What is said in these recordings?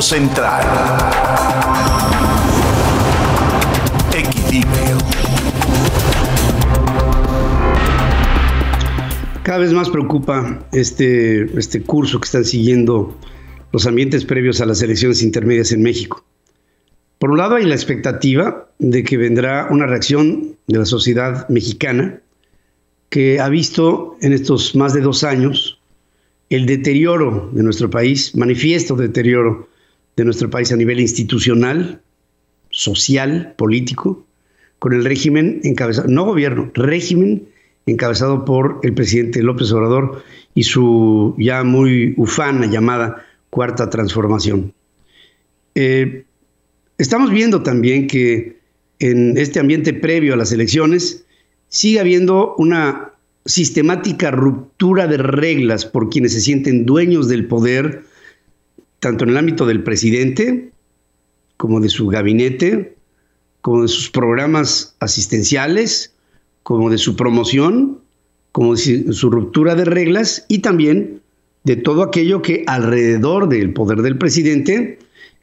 Central. Equilibrio. Cada vez más preocupa este, este curso que están siguiendo los ambientes previos a las elecciones intermedias en México. Por un lado hay la expectativa de que vendrá una reacción de la sociedad mexicana que ha visto en estos más de dos años el deterioro de nuestro país, manifiesto deterioro de nuestro país a nivel institucional, social, político, con el régimen encabezado, no gobierno, régimen encabezado por el presidente López Obrador y su ya muy ufana llamada cuarta transformación. Eh, estamos viendo también que en este ambiente previo a las elecciones sigue habiendo una sistemática ruptura de reglas por quienes se sienten dueños del poder, tanto en el ámbito del presidente como de su gabinete, como de sus programas asistenciales, como de su promoción, como de su ruptura de reglas y también de todo aquello que alrededor del poder del presidente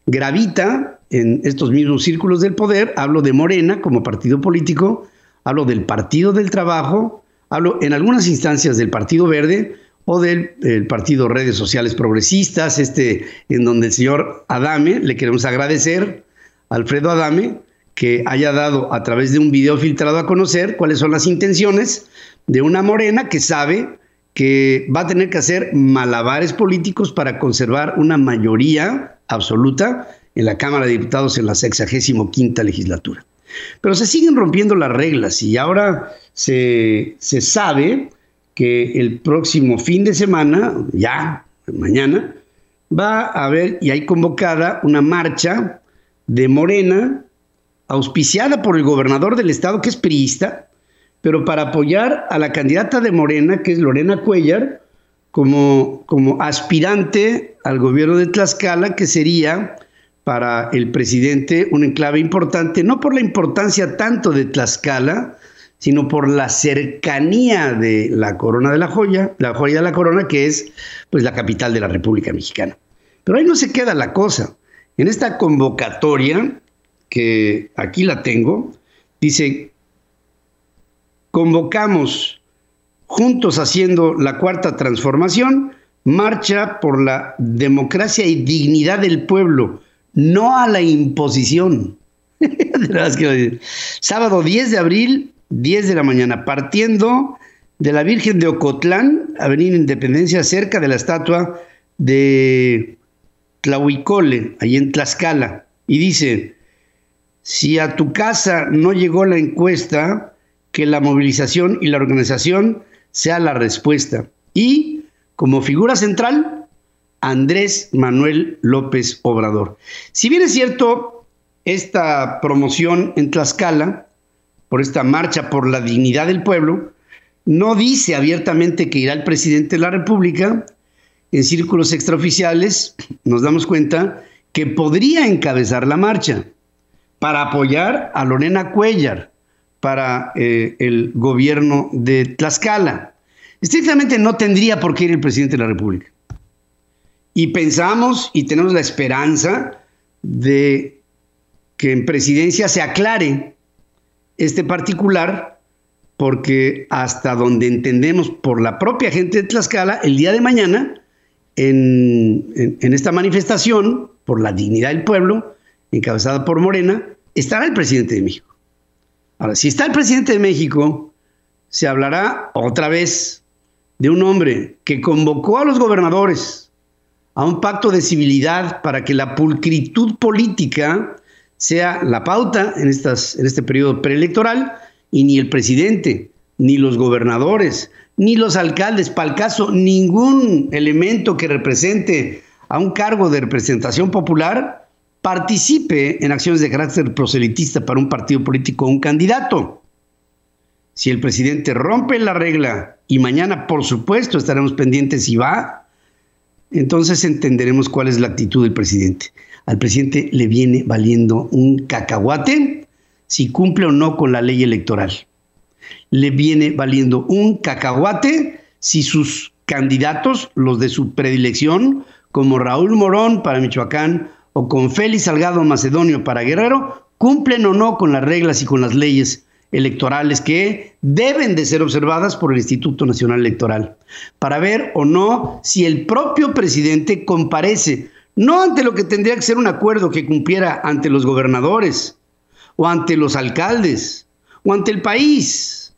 gravita en estos mismos círculos del poder. Hablo de Morena como partido político, hablo del Partido del Trabajo, hablo en algunas instancias del Partido Verde o del Partido Redes Sociales Progresistas, este en donde el señor Adame, le queremos agradecer, Alfredo Adame, que haya dado a través de un video filtrado a conocer cuáles son las intenciones de una morena que sabe que va a tener que hacer malabares políticos para conservar una mayoría absoluta en la Cámara de Diputados en la 65 quinta legislatura. Pero se siguen rompiendo las reglas y ahora se, se sabe que el próximo fin de semana, ya mañana, va a haber y hay convocada una marcha de Morena auspiciada por el gobernador del estado, que es priista, pero para apoyar a la candidata de Morena, que es Lorena Cuellar, como, como aspirante al gobierno de Tlaxcala, que sería para el presidente un enclave importante, no por la importancia tanto de Tlaxcala, sino por la cercanía de la corona de la joya, la joya de la corona, que es pues la capital de la República Mexicana. Pero ahí no se queda la cosa. En esta convocatoria que aquí la tengo, dice, convocamos juntos haciendo la cuarta transformación, marcha por la democracia y dignidad del pueblo, no a la imposición. Sábado 10 de abril, 10 de la mañana, partiendo de la Virgen de Ocotlán, Avenida Independencia, cerca de la estatua de Tlahuicole, ahí en Tlaxcala. Y dice, si a tu casa no llegó la encuesta, que la movilización y la organización sea la respuesta. Y como figura central, Andrés Manuel López Obrador. Si bien es cierto, esta promoción en Tlaxcala, por esta marcha por la dignidad del pueblo, no dice abiertamente que irá el presidente de la República. En círculos extraoficiales nos damos cuenta que podría encabezar la marcha para apoyar a Lorena Cuellar para eh, el gobierno de Tlaxcala. Estrictamente no tendría por qué ir el presidente de la República. Y pensamos y tenemos la esperanza de que en presidencia se aclare este particular, porque hasta donde entendemos por la propia gente de Tlaxcala, el día de mañana, en esta manifestación por la dignidad del pueblo, encabezada por Morena, estará el presidente de México. Ahora, si está el presidente de México, se hablará otra vez de un hombre que convocó a los gobernadores a un pacto de civilidad para que la pulcritud política sea la pauta en, estas, en este periodo preelectoral y ni el presidente, ni los gobernadores, ni los alcaldes, para el caso, ningún elemento que represente a un cargo de representación popular participe en acciones de carácter proselitista para un partido político o un candidato. Si el presidente rompe la regla y mañana, por supuesto, estaremos pendientes si va, entonces entenderemos cuál es la actitud del presidente. Al presidente le viene valiendo un cacahuate si cumple o no con la ley electoral. Le viene valiendo un cacahuate si sus candidatos, los de su predilección, como Raúl Morón para Michoacán o con Félix Salgado Macedonio para Guerrero, cumplen o no con las reglas y con las leyes electorales que deben de ser observadas por el Instituto Nacional Electoral, para ver o no si el propio presidente comparece, no ante lo que tendría que ser un acuerdo que cumpliera ante los gobernadores o ante los alcaldes o ante el país,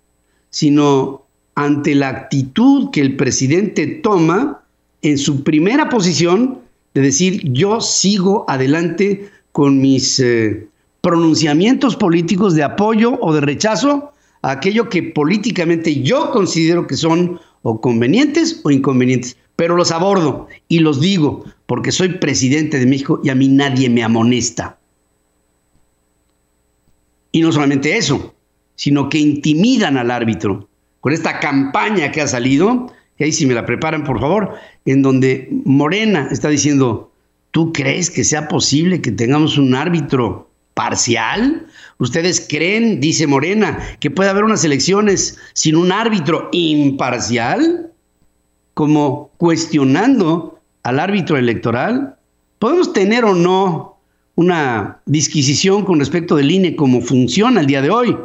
sino ante la actitud que el presidente toma en su primera posición de decir yo sigo adelante con mis eh, pronunciamientos políticos de apoyo o de rechazo a aquello que políticamente yo considero que son o convenientes o inconvenientes, pero los abordo y los digo porque soy presidente de México y a mí nadie me amonesta. Y no solamente eso, sino que intimidan al árbitro con esta campaña que ha salido, y ahí si me la preparan por favor, en donde Morena está diciendo, ¿tú crees que sea posible que tengamos un árbitro ¿Ustedes creen, dice Morena, que puede haber unas elecciones sin un árbitro imparcial? Como cuestionando al árbitro electoral. ¿Podemos tener o no una disquisición con respecto del INE como funciona el día de hoy?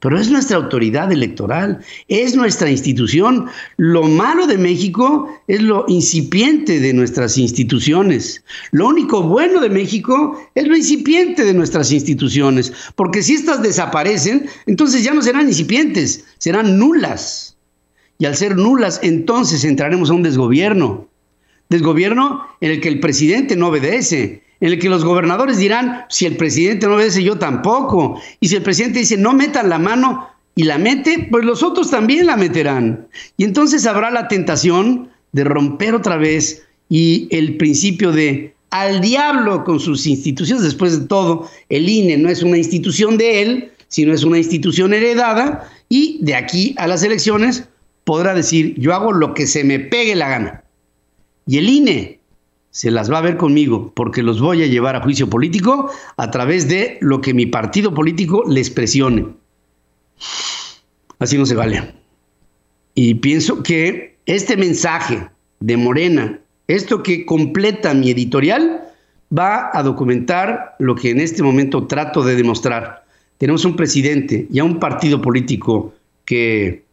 Pero es nuestra autoridad electoral, es nuestra institución. Lo malo de México es lo incipiente de nuestras instituciones. Lo único bueno de México es lo incipiente de nuestras instituciones, porque si éstas desaparecen, entonces ya no serán incipientes, serán nulas. Y al ser nulas, entonces entraremos a un desgobierno. Desgobierno en el que el presidente no obedece, en el que los gobernadores dirán, si el presidente no obedece, yo tampoco. Y si el presidente dice, no metan la mano y la mete, pues los otros también la meterán. Y entonces habrá la tentación de romper otra vez y el principio de al diablo con sus instituciones. Después de todo, el INE no es una institución de él, sino es una institución heredada y de aquí a las elecciones podrá decir, yo hago lo que se me pegue la gana. Y el INE se las va a ver conmigo porque los voy a llevar a juicio político a través de lo que mi partido político les presione. Así no se vale. Y pienso que este mensaje de Morena, esto que completa mi editorial, va a documentar lo que en este momento trato de demostrar. Tenemos un presidente y a un partido político que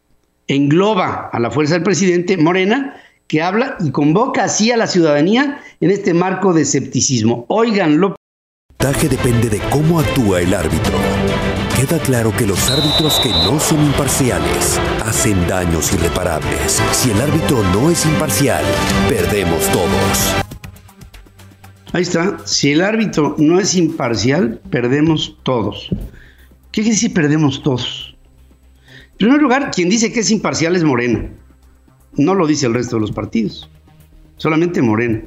engloba a la fuerza del presidente, Morena, que habla y convoca así a la ciudadanía en este marco de escepticismo. Óiganlo. El depende de cómo actúa el árbitro. Queda claro que los árbitros que no son imparciales hacen daños irreparables. Si el árbitro no es imparcial, perdemos todos. Ahí está. Si el árbitro no es imparcial, perdemos todos. ¿Qué quiere decir perdemos todos? En primer lugar, quien dice que es imparcial es Morena. No lo dice el resto de los partidos, solamente Morena.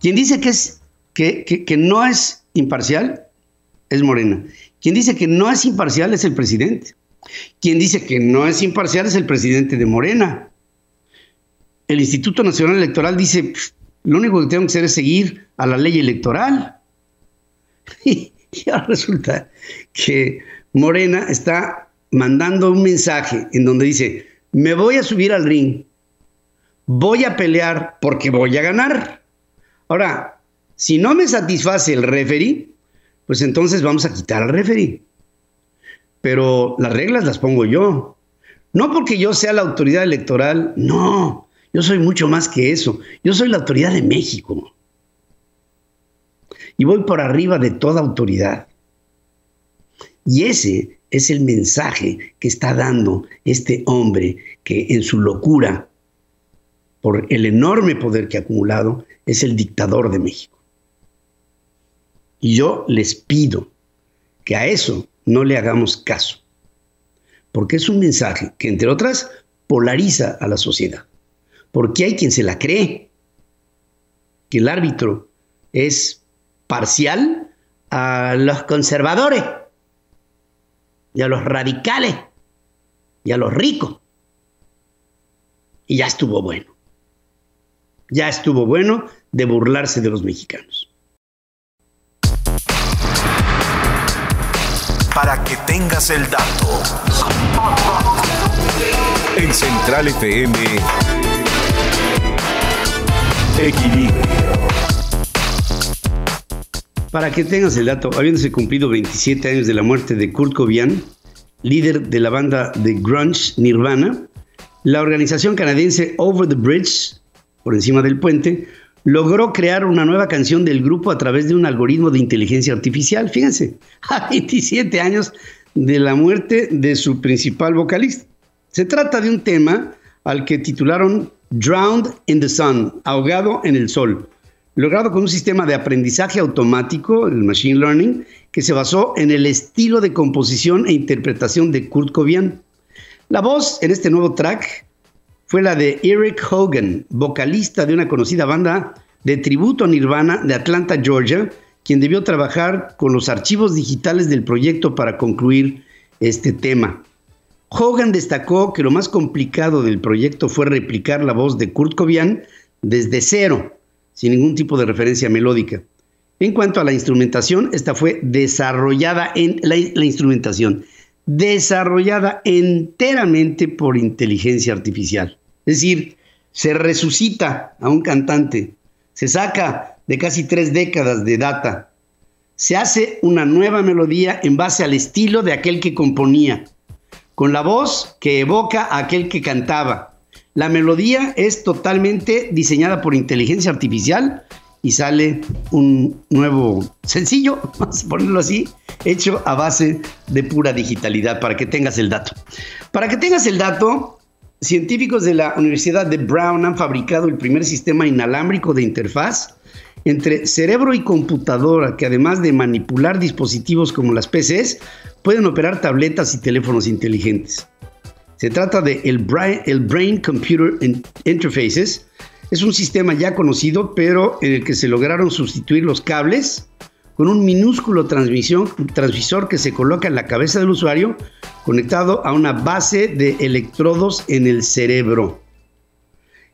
Quien dice que, es, que, que, no es imparcial es Morena. Quien dice que no es imparcial es el presidente. Quien dice que no es imparcial es el presidente de Morena. El Instituto Nacional Electoral dice, lo único que tengo que hacer es seguir a la ley electoral. Y, ahora resulta que Morena está mandando un mensaje en donde dice, me voy a subir al ring voy a pelear porque voy a ganar. Ahora, si no me satisface el referee, pues entonces vamos a quitar al referee. Pero las reglas las pongo yo. No porque yo sea la autoridad electoral, no. Yo soy mucho más que eso. Yo soy la autoridad de México. Y voy por arriba de toda autoridad. Y ese es el mensaje que está dando este hombre que en su locura por el enorme poder que ha acumulado, es el dictador de México. Y yo les pido que a eso no le hagamos caso, porque es un mensaje que, entre otras, polariza a la sociedad, porque hay quien se la cree, que el árbitro es parcial a los conservadores y a los radicales y a los ricos. Y ya estuvo bueno. Ya estuvo bueno de burlarse de los mexicanos. Para que tengas el dato. En Central FM. Equilibrio. Para que tengas el dato, habiéndose cumplido 27 años de la muerte de Kurt Cobain, líder de la banda de grunge Nirvana, la organización canadiense Over the Bridge, por encima del puente, logró crear una nueva canción del grupo a través de un algoritmo de inteligencia artificial. Fíjense, a 27 años de la muerte de su principal vocalista. Se trata de un tema al que titularon Drowned in the Sun, ahogado en el sol, logrado con un sistema de aprendizaje automático, el Machine Learning, que se basó en el estilo de composición e interpretación de Kurt Cobain. La voz en este nuevo track fue la de Eric Hogan, vocalista de una conocida banda de tributo a Nirvana de Atlanta, Georgia, quien debió trabajar con los archivos digitales del proyecto para concluir este tema. Hogan destacó que lo más complicado del proyecto fue replicar la voz de Kurt Cobain desde cero, sin ningún tipo de referencia melódica. En cuanto a la instrumentación, esta fue desarrollada en la, la instrumentación desarrollada enteramente por inteligencia artificial. Es decir, se resucita a un cantante, se saca de casi tres décadas de data, se hace una nueva melodía en base al estilo de aquel que componía, con la voz que evoca a aquel que cantaba. La melodía es totalmente diseñada por inteligencia artificial y sale un nuevo sencillo, vamos a ponerlo así, hecho a base de pura digitalidad, para que tengas el dato. Para que tengas el dato, científicos de la Universidad de Brown han fabricado el primer sistema inalámbrico de interfaz entre cerebro y computadora, que además de manipular dispositivos como las PCs, pueden operar tabletas y teléfonos inteligentes. Se trata de el Brain, el Brain Computer Interfaces, es un sistema ya conocido, pero en el que se lograron sustituir los cables con un minúsculo transmisor que se coloca en la cabeza del usuario conectado a una base de electrodos en el cerebro.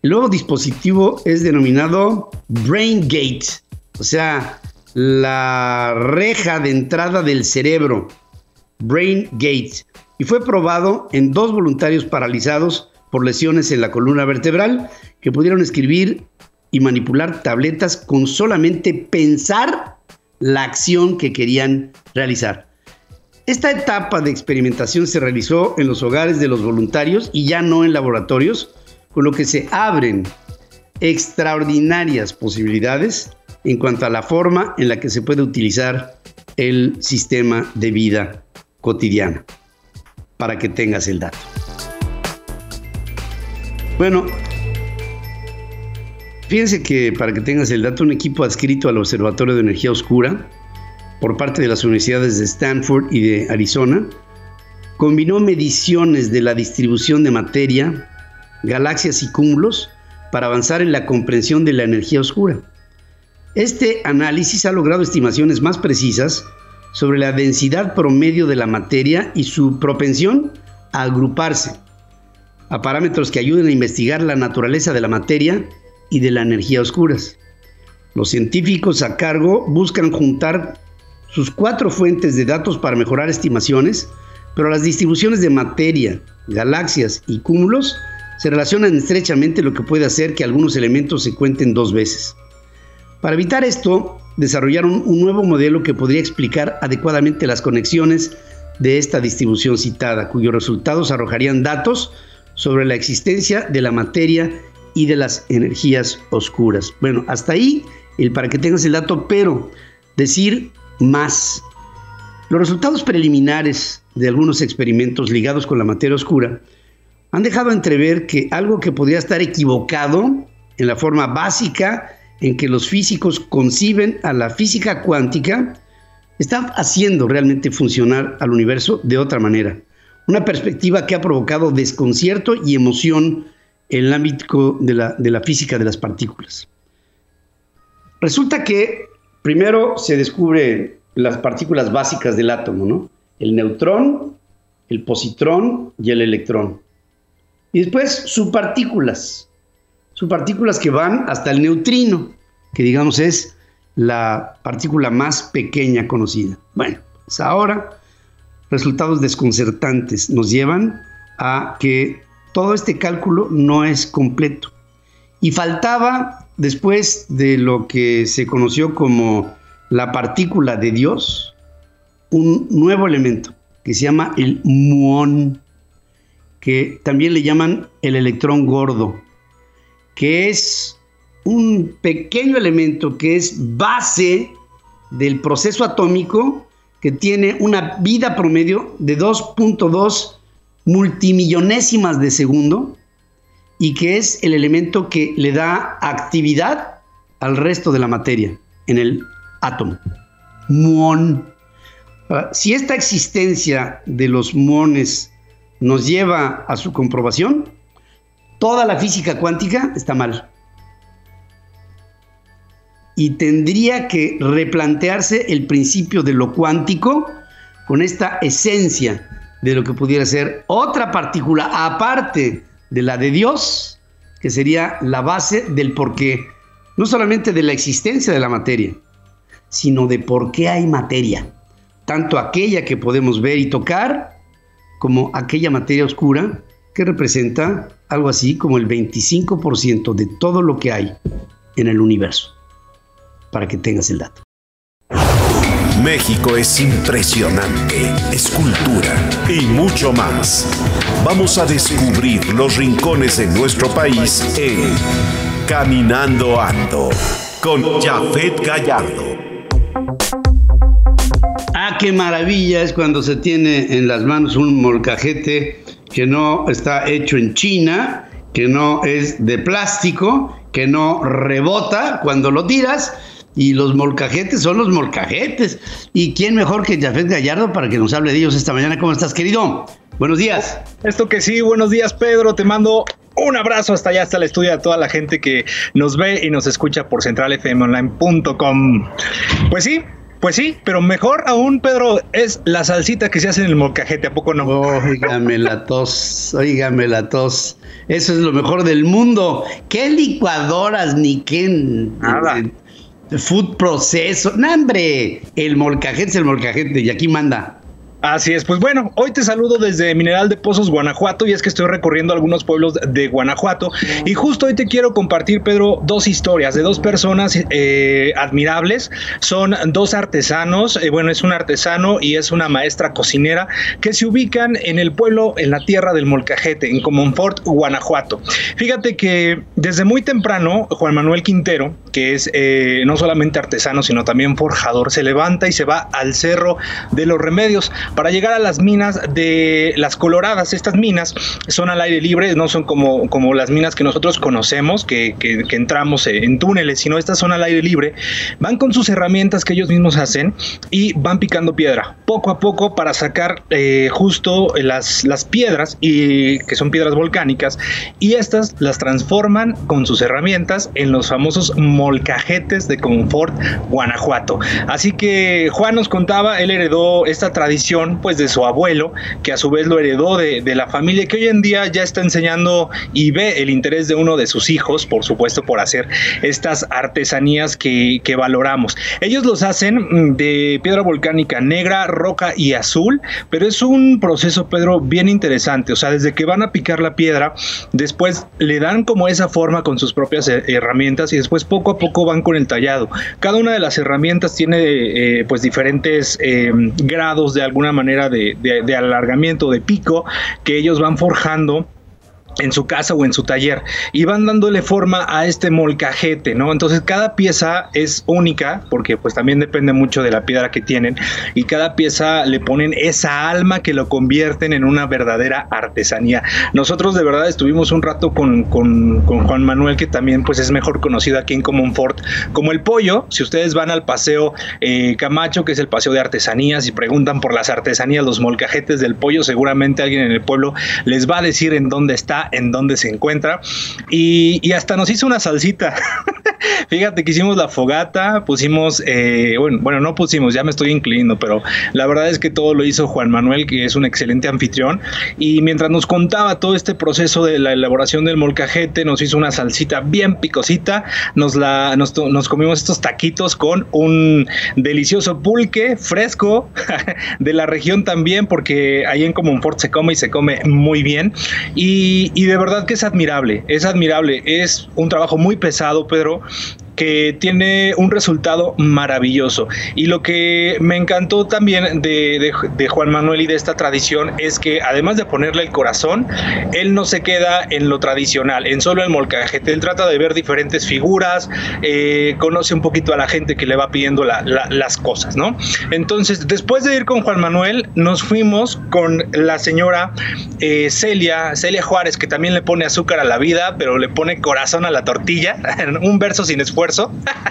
El nuevo dispositivo es denominado Brain Gate, o sea, la reja de entrada del cerebro, Brain Gate, y fue probado en dos voluntarios paralizados por lesiones en la columna vertebral que pudieron escribir y manipular tabletas con solamente pensar la acción que querían realizar. Esta etapa de experimentación se realizó en los hogares de los voluntarios y ya no en laboratorios, con lo que se abren extraordinarias posibilidades en cuanto a la forma en la que se puede utilizar el sistema de vida cotidiana, para que tengas el dato. Bueno, fíjense que para que tengas el dato, un equipo adscrito al Observatorio de Energía Oscura por parte de las universidades de Stanford y de Arizona combinó mediciones de la distribución de materia, galaxias y cúmulos para avanzar en la comprensión de la energía oscura. Este análisis ha logrado estimaciones más precisas sobre la densidad promedio de la materia y su propensión a agruparse a parámetros que ayuden a investigar la naturaleza de la materia y de la energía oscuras. Los científicos a cargo buscan juntar sus cuatro fuentes de datos para mejorar estimaciones, pero las distribuciones de materia, galaxias y cúmulos se relacionan estrechamente, lo que puede hacer que algunos elementos se cuenten dos veces. Para evitar esto, desarrollaron un nuevo modelo que podría explicar adecuadamente las conexiones de esta distribución citada, cuyos resultados arrojarían datos sobre la existencia de la materia y de las energías oscuras. Bueno, hasta ahí el para que tengas el dato, pero decir más. Los resultados preliminares de algunos experimentos ligados con la materia oscura han dejado entrever que algo que podría estar equivocado en la forma básica en que los físicos conciben a la física cuántica está haciendo realmente funcionar al universo de otra manera una perspectiva que ha provocado desconcierto y emoción en el ámbito de la, física de las partículas. Resulta que primero se descubren las partículas básicas del átomo, ¿no? El neutrón, el positrón y el electrón. Y después subpartículas, subpartículas que van hasta el neutrino, que digamos es la partícula más pequeña conocida. Bueno, pues ahora resultados desconcertantes nos llevan a que todo este cálculo no es completo. Y faltaba después de lo que se conoció como la partícula de Dios, un nuevo elemento que se llama el muón, que también le llaman el electrón gordo, que es un pequeño elemento que es base del proceso atómico que tiene una vida promedio de 2.2 multimillonésimas de segundo y que es el elemento que le da actividad al resto de la materia en el átomo. Muón. Si esta existencia de los muones nos lleva a su comprobación, toda la física cuántica está mal. Y tendría que replantearse el principio de lo cuántico con esta esencia de lo que pudiera ser otra partícula aparte de la de Dios, que sería la base del porqué, no solamente de la existencia de la materia, sino de por qué hay materia, tanto aquella que podemos ver y tocar, como aquella materia oscura que representa algo así como el 25% de todo lo que hay en el universo, para que tengas el dato. México es impresionante, es cultura y mucho más. Vamos a descubrir los rincones de nuestro país en Caminando Ando con Jafet Gallardo. Ah, qué maravilla es cuando se tiene en las manos un molcajete que no está hecho en China, que no es de plástico, que no rebota cuando lo tiras y los molcajetes son los molcajetes. ¿Y quién mejor que Jafet Gallardo para que nos hable de ellos esta mañana? ¿Cómo estás, querido? Buenos días. Esto que sí, buenos días, Pedro. Te mando un abrazo hasta allá, hasta el estudio, a toda la gente que nos ve y nos escucha por centralfmonline.com. Pues sí, pues sí, pero mejor aún, Pedro, es la salsita que se hace en el molcajete, ¿a poco no? Oígame la tos, oígame la tos. Eso es lo mejor del mundo. ¿Qué licuadoras ni qué Nada food proceso. No, el molcajete es el molcajete y aquí manda. Así es, pues bueno, hoy te saludo desde Mineral de Pozos, Guanajuato, y es que estoy recorriendo algunos pueblos de Guanajuato. Y justo hoy te quiero compartir, Pedro, dos historias de dos personas eh, admirables. Son dos artesanos, eh, bueno, es un artesano y es una maestra cocinera que se ubican en el pueblo, en la tierra del Molcajete, en Comonfort, Guanajuato. Fíjate que desde muy temprano, Juan Manuel Quintero, que es eh, no solamente artesano, sino también forjador, se levanta y se va al Cerro de los Remedios para llegar a las minas de las Coloradas. Estas minas son al aire libre, no son como, como las minas que nosotros conocemos, que, que, entramos en túneles, sino estas son al aire libre. Van con sus herramientas que ellos mismos hacen y van picando piedra, poco a poco para sacar eh, justo las, las piedras, y, que son piedras volcánicas, y estas las transforman con sus herramientas en los famosos molcajetes de Confort, Guanajuato. Así que Juan nos contaba, él heredó esta tradición pues de su abuelo, que a su vez lo heredó de, la familia, que hoy en día ya está enseñando y ve el interés de uno de sus hijos, por supuesto, por hacer estas artesanías que, que valoramos. Ellos los hacen mm, de piedra volcánica negra, roca y azul, pero es un proceso, Pedro, bien interesante. O sea, desde que van a picar la piedra, después le dan como esa forma con sus propias eh, herramientas y después poco a poco van con el tallado. Cada una de las herramientas tiene eh, pues diferentes eh, grados de alguna manera de, alargamiento, de pico, que ellos van forjando en su casa o en su taller y van dándole forma a este molcajete, ¿no? Entonces cada pieza es única porque pues también depende mucho de la piedra que tienen y cada pieza le ponen esa alma que lo convierten en una verdadera artesanía. Nosotros de verdad estuvimos un rato con, con, Juan Manuel que también pues es mejor conocido aquí en Comonfort como el pollo. Si ustedes van al paseo eh, Camacho que es el paseo de artesanías y preguntan por las artesanías, los molcajetes del pollo, seguramente alguien en el pueblo les va a decir en dónde está en dónde se encuentra. Y, hasta nos hizo una salsita. Fíjate que hicimos la fogata, pusimos, eh, bueno, bueno, no pusimos, ya me estoy inclinando, pero la verdad es que todo lo hizo Juan Manuel, que es un excelente anfitrión. Y mientras nos contaba todo este proceso de la elaboración del molcajete, nos hizo una salsita bien picosita, nos, la, nos, comimos estos taquitos con un delicioso pulque fresco de la región también, porque ahí en Comonfort se come y se come muy bien. Y, y de verdad que es admirable, es admirable, es un trabajo muy pesado, Pedro, que tiene un resultado maravilloso. Y lo que me encantó también de, Juan Manuel y de esta tradición es que además de ponerle el corazón, él no se queda en lo tradicional, en solo el molcajete. Él trata de ver diferentes figuras, eh, conoce un poquito a la gente que le va pidiendo las cosas, ¿no? Entonces, después de ir con Juan Manuel, nos fuimos con la señora eh, Celia, Celia Juárez, que también le pone azúcar a la vida, pero le pone corazón a la tortilla, un verso sin esfuerzo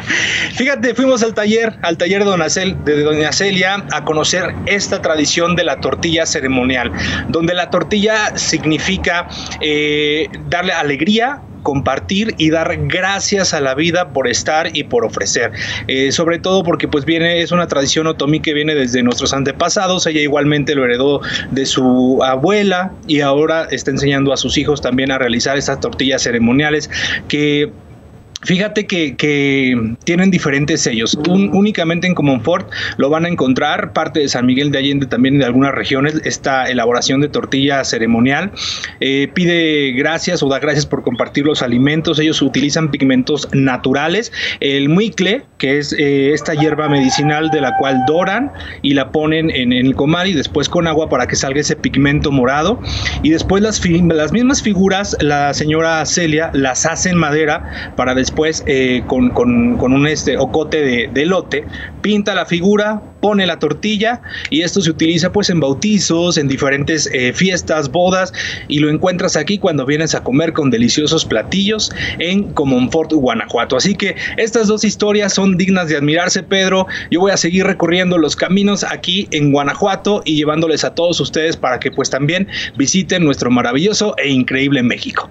Fíjate, fuimos al taller, al taller de Doña Celia, a conocer esta tradición de la tortilla ceremonial, donde la tortilla significa eh, darle alegría, compartir y dar gracias a la vida por estar y por ofrecer. Eh, sobre todo porque pues viene, es una tradición otomí que viene desde nuestros antepasados, ella igualmente lo heredó de su abuela y ahora está enseñando a sus hijos también a realizar estas tortillas ceremoniales que Fíjate que, tienen diferentes sellos. únicamente en Comonfort lo van a encontrar. Parte de San Miguel de Allende, también de algunas regiones, esta elaboración de tortilla ceremonial. Eh, pide gracias o da gracias por compartir los alimentos. Ellos utilizan pigmentos naturales. El muicle, que es eh, esta hierba medicinal de la cual doran y la ponen en, el comal y después con agua para que salga ese pigmento morado. Y después las, las mismas figuras, la señora Celia las hace en madera para después después eh, con, un este, ocote de, de, lote, pinta la figura, pone la tortilla y esto se utiliza pues en bautizos, en diferentes eh, fiestas, bodas y lo encuentras aquí cuando vienes a comer con deliciosos platillos en Comonfort, Guanajuato. Así que estas dos historias son dignas de admirarse, Pedro. Yo voy a seguir recorriendo los caminos aquí en Guanajuato y llevándoles a todos ustedes para que pues también visiten nuestro maravilloso e increíble México.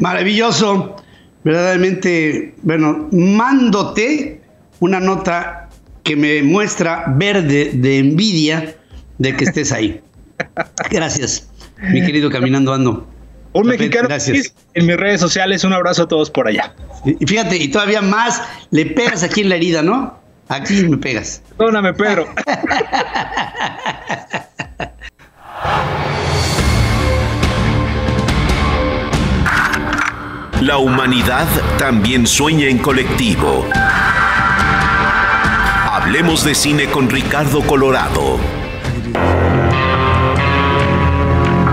Maravilloso. Verdaderamente, bueno, mándote una nota que me muestra verde de envidia de que estés ahí. Gracias, mi querido Caminando Ando. Un mexicano gracias. en mis redes sociales. Un abrazo a todos por allá. Y fíjate, y todavía más le pegas aquí en la herida, ¿no? Aquí me pegas. Perdóname, Pedro. La humanidad también sueña en colectivo. Hablemos de cine con Ricardo Colorado.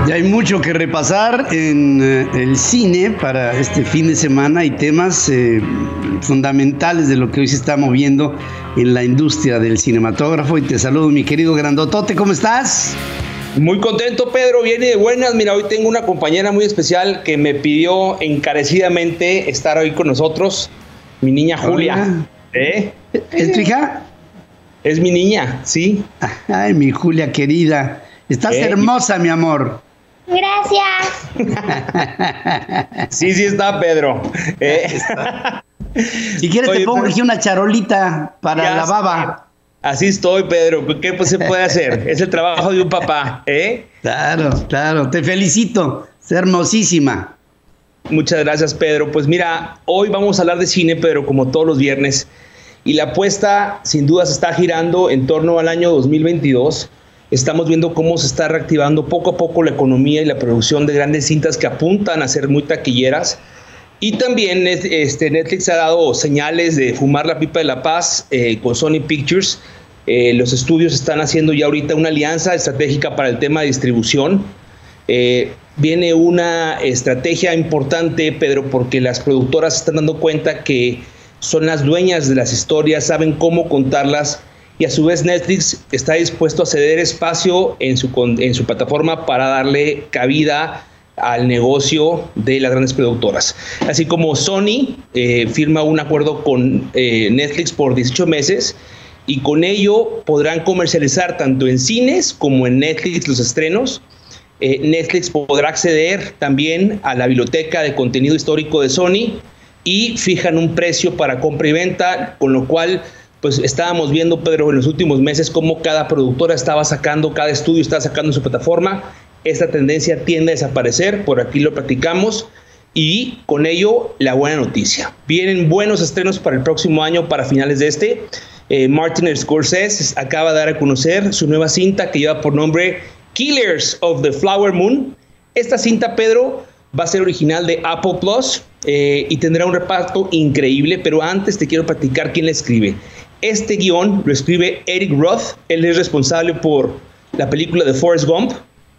Ya hay mucho que repasar en eh, el cine para este fin de semana y temas eh, fundamentales de lo que hoy se está moviendo en la industria del cinematógrafo. Y te saludo, mi querido Grandotote, ¿cómo estás? Muy contento, Pedro, viene de buenas. Mira, hoy tengo una compañera muy especial que me pidió encarecidamente estar hoy con nosotros, mi niña Julia. ¿Eh? ¿Es tu hija? Es mi niña, sí. Ay, mi Julia querida. Estás ¿Eh? hermosa, mi amor. Gracias. sí, sí está, Pedro. ¿Eh? Si quieres te pongo aquí una charolita para la baba. Así estoy, Pedro. ¿Qué pues, se puede hacer? Es el trabajo de un papá, ¿eh? Claro, claro. Te felicito. Es hermosísima. Muchas gracias, Pedro. Pues mira, hoy vamos a hablar de cine, Pedro, como todos los viernes. Y la apuesta, sin duda, se está girando en torno al año 2022. Estamos viendo cómo se está reactivando poco a poco la economía y la producción de grandes cintas que apuntan a ser muy taquilleras. Y también este, Netflix ha dado señales de fumar la pipa de la paz eh, con Sony Pictures eh, los estudios están haciendo ya ahorita una alianza estratégica para el tema de distribución. Eh, viene una estrategia importante, Pedro, porque las productoras están dando cuenta que son las dueñas de las historias, saben cómo contarlas y a su vez Netflix está dispuesto a ceder espacio en su, en su plataforma para darle cabida al negocio de las grandes productoras. Así como Sony eh, firma un acuerdo con Netflix por 18 meses y con ello podrán comercializar tanto en cines como en Netflix los estrenos. Eh, Netflix podrá acceder también a la biblioteca de contenido histórico de Sony y fijan un precio para compra y venta, con lo cual pues estábamos viendo, Pedro, en los últimos meses cómo cada productora estaba sacando, cada estudio estaba sacando su plataforma. Esta tendencia tiende a desaparecer, por aquí lo platicamos. Y con ello, la buena noticia. Vienen buenos estrenos para el próximo año, para finales de este. Eh, Martin Scorsese acaba de dar a conocer su nueva cinta que lleva por nombre Killers of the Flower Moon. Esta cinta, Pedro, va a ser original de Apple Plus eh, y tendrá un reparto increíble, pero antes te quiero platicar quién la escribe. Este guion lo escribe Eric Roth, él es responsable por la película de Forrest Gump,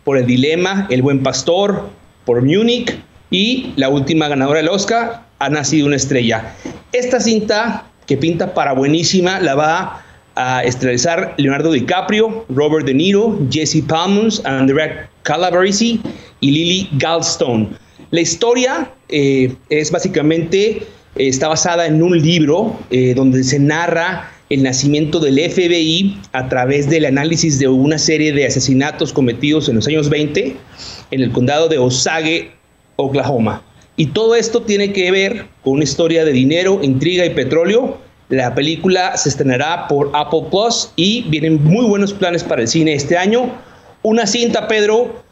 por El Dilema, El Buen Pastor, por Munich y la última ganadora del Oscar, Ha Nacido una Estrella. Esta cinta que pinta para buenísima la va a estelarizar Leonardo DiCaprio, Robert De Niro, Jesse Plemons, Andrea Calabresi y Lily Galstone. La historia eh, es básicamente, eh, está basada en un libro eh, donde se narra el nacimiento del FBI a través del análisis de una serie de asesinatos cometidos en los años 20 en el condado de Osage, Oklahoma. Y todo esto tiene que ver con una historia de dinero, intriga y petróleo. La película se estrenará por Apple Plus y vienen muy buenos planes para el cine este año. Una cinta, Pedro,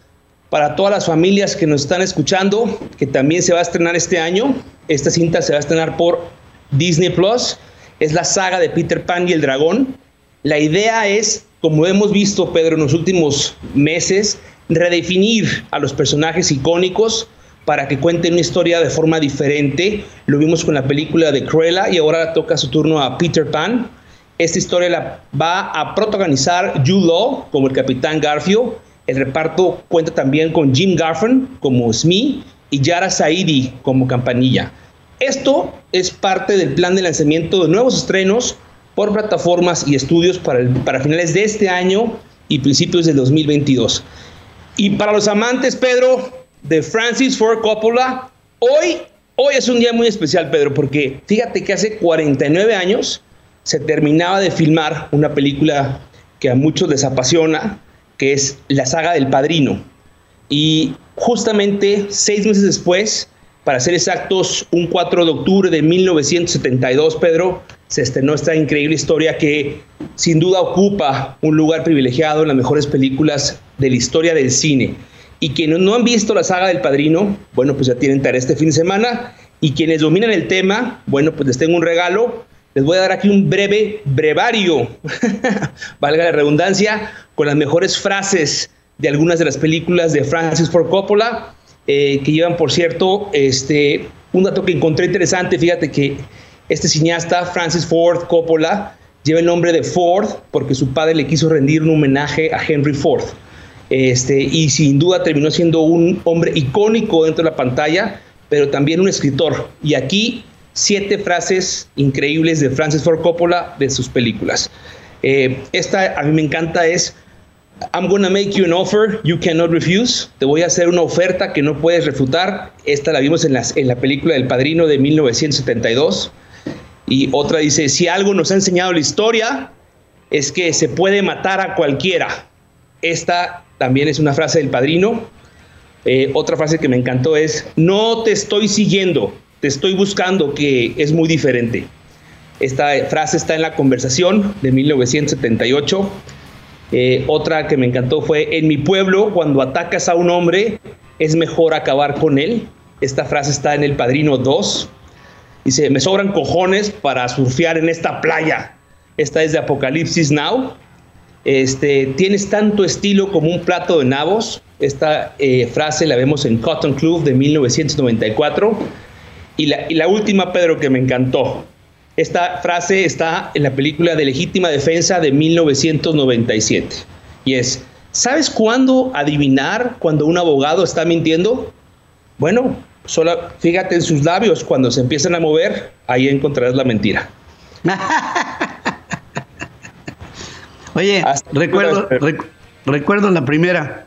para todas las familias que nos están escuchando, que también se va a estrenar este año. Esta cinta se va a estrenar por Disney Plus. Es la saga de Peter Pan y el dragón. La idea es, como hemos visto, Pedro, en los últimos meses, redefinir a los personajes icónicos para que cuenten una historia de forma diferente. Lo vimos con la película de Cruella y ahora toca su turno a Peter Pan. Esta historia la va a protagonizar Jude Law como el Capitán Garfield. El reparto cuenta también con Jim Garfin como Smee y Yara Saidi como Campanilla. Esto es parte del plan de lanzamiento de nuevos estrenos por plataformas y estudios para, para finales de este año y principios del 2022. Y para los amantes, Pedro, de Francis Ford Coppola, hoy, hoy es un día muy especial, Pedro, porque fíjate que hace 49 años se terminaba de filmar una película que a muchos les apasiona, que es la saga del Padrino. Y justamente seis meses después, para ser exactos, un 4 de octubre de 1972, Pedro, se estrenó esta increíble historia que sin duda ocupa un lugar privilegiado en las mejores películas de la historia del cine. Y quienes no han visto la saga del Padrino, bueno, pues ya tienen tarea este fin de semana. Y quienes dominan el tema, bueno, pues les tengo un regalo. Les voy a dar aquí un breve brevario, valga la redundancia, con las mejores frases de algunas de las películas de Francis Ford Coppola eh, que llevan, por cierto, este, un dato que encontré interesante, fíjate que este cineasta, Francis Ford Coppola, lleva el nombre de Ford porque su padre le quiso rendir un homenaje a Henry Ford. Este, y sin duda terminó siendo un hombre icónico dentro de la pantalla, pero también un escritor. Y aquí siete frases increíbles de Francis Ford Coppola de sus películas. Eh, esta a mí me encanta, es I'm gonna make you an offer you cannot refuse. Te voy a hacer una oferta que no puedes refutar. Esta la vimos en, en la película del Padrino de 1972. Y otra dice, si algo nos ha enseñado la historia, es que se puede matar a cualquiera. Esta también es una frase del Padrino. Eh, otra frase que me encantó es, no te estoy siguiendo, te estoy buscando, que es muy diferente. Esta frase está en la conversación de 1978. Eh, otra que me encantó fue, en mi pueblo, cuando atacas a un hombre, es mejor acabar con él. Esta frase está en El Padrino 2. Dice, me sobran cojones para surfear en esta playa. Esta es de Apocalipsis Now. Este, tienes tanto estilo como un plato de nabos. Esta eh, frase la vemos en Cotton Club de 1994. Y la, última, Pedro, que me encantó. Esta frase está en la película de Legítima Defensa de 1997. Y es, ¿sabes cuándo adivinar cuando un abogado está mintiendo? Bueno, solo fíjate en sus labios, cuando se empiezan a mover, ahí encontrarás la mentira. Oye, recuerdo, recuerdo la primera.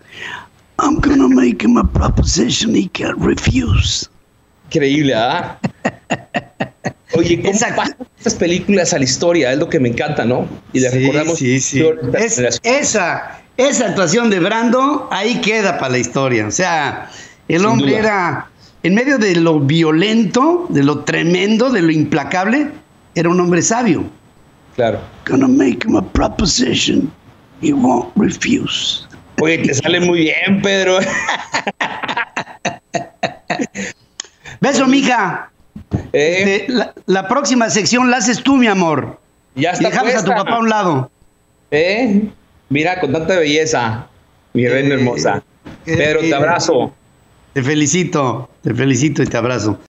I'm gonna make him a proposition he can't refuse. Increíble, ¿ah? Oye, ¿cómo pasan estas películas a la historia? Es lo que me encanta, ¿no? Y le recordamos. Sí, sí. esa, esa actuación de Brando ahí queda para la historia. O sea, el hombre era, en medio de lo violento, de lo tremendo, de lo implacable, era un hombre sabio. Claro. Gonna make him a proposition he won't refuse. Oye, te sale muy bien, Pedro. Beso, mija. Eh, Este, la, la próxima sección la haces tú, mi amor. ya Y está dejamos a tu papá a un lado. ¿Eh? Mira, con tanta belleza, mi reina hermosa. eh, Pedro, te eh, abrazo. Te felicito, te felicito y te abrazo.